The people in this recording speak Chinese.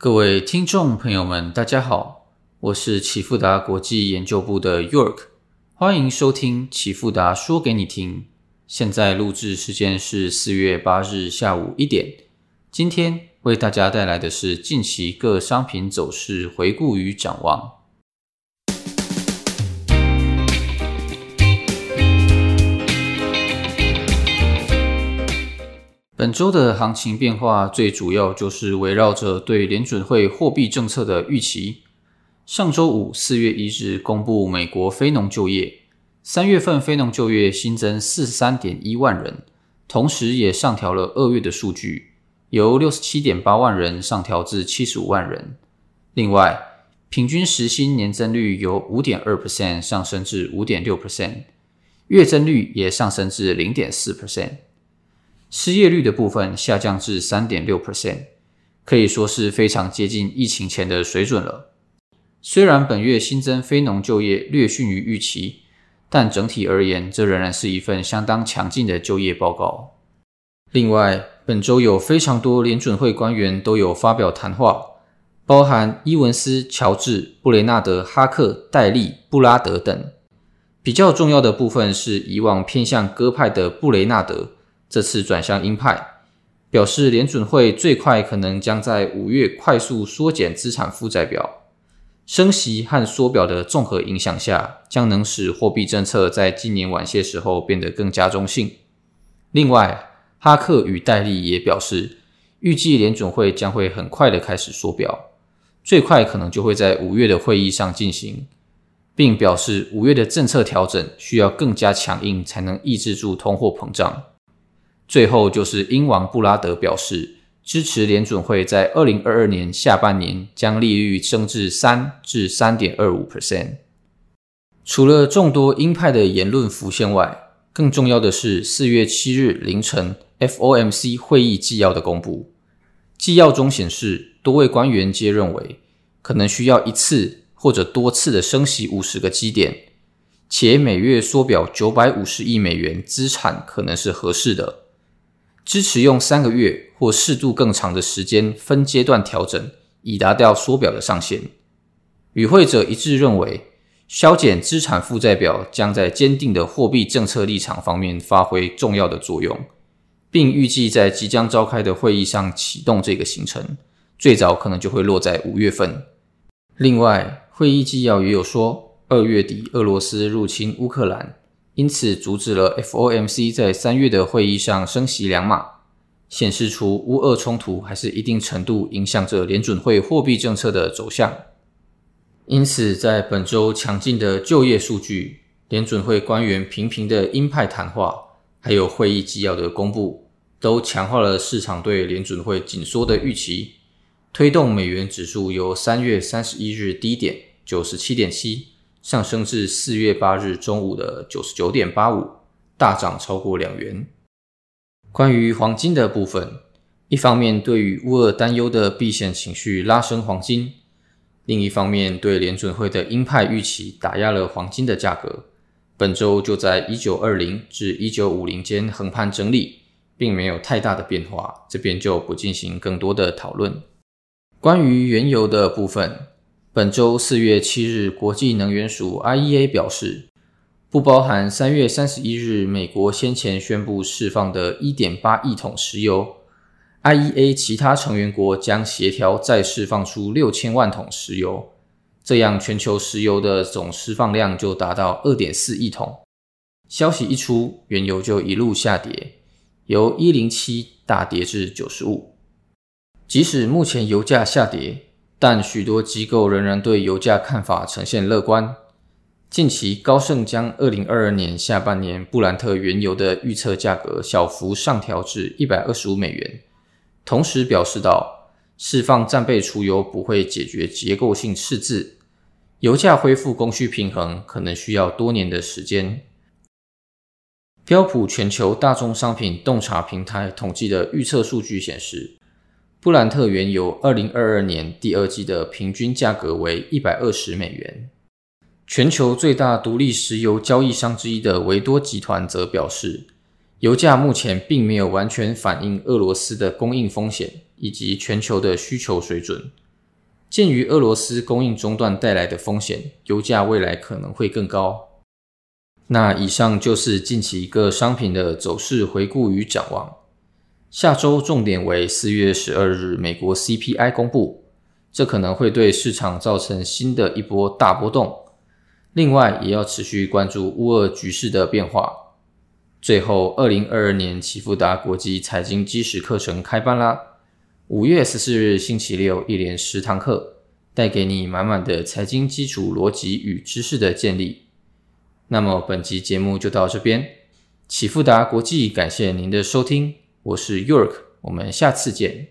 各位听众朋友们，大家好，我是启富达国际研究部的 York，欢迎收听启富达说给你听。现在录制时间是四月八日下午一点。今天为大家带来的是近期各商品走势回顾与展望。本周的行情变化最主要就是围绕着对联准会货币政策的预期。上周五四月一日公布美国非农就业，三月份非农就业新增四十三点一万人，同时也上调了二月的数据，由六十七点八万人上调至七十五万人。另外，平均时薪年增率由五点二 percent 上升至五点六 percent，月增率也上升至零点四 percent。失业率的部分下降至三点六 percent，可以说是非常接近疫情前的水准了。虽然本月新增非农就业略逊于预期，但整体而言，这仍然是一份相当强劲的就业报告。另外，本周有非常多联准会官员都有发表谈话，包含伊文斯、乔治、布雷纳德、哈克、戴利、布拉德等。比较重要的部分是以往偏向鸽派的布雷纳德。这次转向鹰派，表示联准会最快可能将在五月快速缩减资产负债表，升息和缩表的综合影响下，将能使货币政策在今年晚些时候变得更加中性。另外，哈克与戴利也表示，预计联准会将会很快的开始缩表，最快可能就会在五月的会议上进行，并表示五月的政策调整需要更加强硬，才能抑制住通货膨胀。最后就是英王布拉德表示支持联准会在二零二二年下半年将利率升至三至三点二五 percent。除了众多鹰派的言论浮现外，更重要的是四月七日凌晨 FOMC 会议纪要的公布。纪要中显示，多位官员皆认为可能需要一次或者多次的升息五十个基点，且每月缩表九百五十亿美元资产可能是合适的。支持用三个月或适度更长的时间分阶段调整，以达到缩表的上限。与会者一致认为，削减资产负债表将在坚定的货币政策立场方面发挥重要的作用，并预计在即将召开的会议上启动这个行程，最早可能就会落在五月份。另外，会议纪要也有说，二月底俄罗斯入侵乌克兰。因此，阻止了 FOMC 在三月的会议上升息两码，显示出乌俄冲突还是一定程度影响着联准会货币政策的走向。因此，在本周强劲的就业数据、联准会官员频频的鹰派谈话，还有会议纪要的公布，都强化了市场对联准会紧缩的预期，推动美元指数由三月三十一日低点九十七点七。上升至四月八日中午的九十九点八五，大涨超过两元。关于黄金的部分，一方面对于乌俄担忧的避险情绪拉升黄金，另一方面对联准会的鹰派预期打压了黄金的价格。本周就在一九二零至一九五零间横盘整理，并没有太大的变化，这边就不进行更多的讨论。关于原油的部分。本周四月七日，国际能源署 IEA 表示，不包含三月三十一日美国先前宣布释放的一点八亿桶石油，IEA 其他成员国将协调再释放出六千万桶石油，这样全球石油的总释放量就达到二点四亿桶。消息一出，原油就一路下跌，由一零七大跌至九十五。即使目前油价下跌，但许多机构仍然对油价看法呈现乐观。近期，高盛将二零二二年下半年布兰特原油的预测价格小幅上调至一百二十五美元，同时表示到，释放战备储油不会解决结构性赤字，油价恢复供需平衡可能需要多年的时间。标普全球大宗商品洞察平台统计的预测数据显示。布兰特原油二零二二年第二季的平均价格为一百二十美元。全球最大独立石油交易商之一的维多集团则表示，油价目前并没有完全反映俄罗斯的供应风险以及全球的需求水准，鉴于俄罗斯供应中断带来的风险，油价未来可能会更高。那以上就是近期各商品的走势回顾与展望。下周重点为四月十二日美国 CPI 公布，这可能会对市场造成新的一波大波动。另外，也要持续关注乌俄局势的变化。最后，二零二二年启富达国际财经基石课程开班啦！五月十四日星期六，一连十堂课，带给你满满的财经基础逻辑与知识的建立。那么，本集节目就到这边。启富达国际感谢您的收听，我是 York，我们下次见。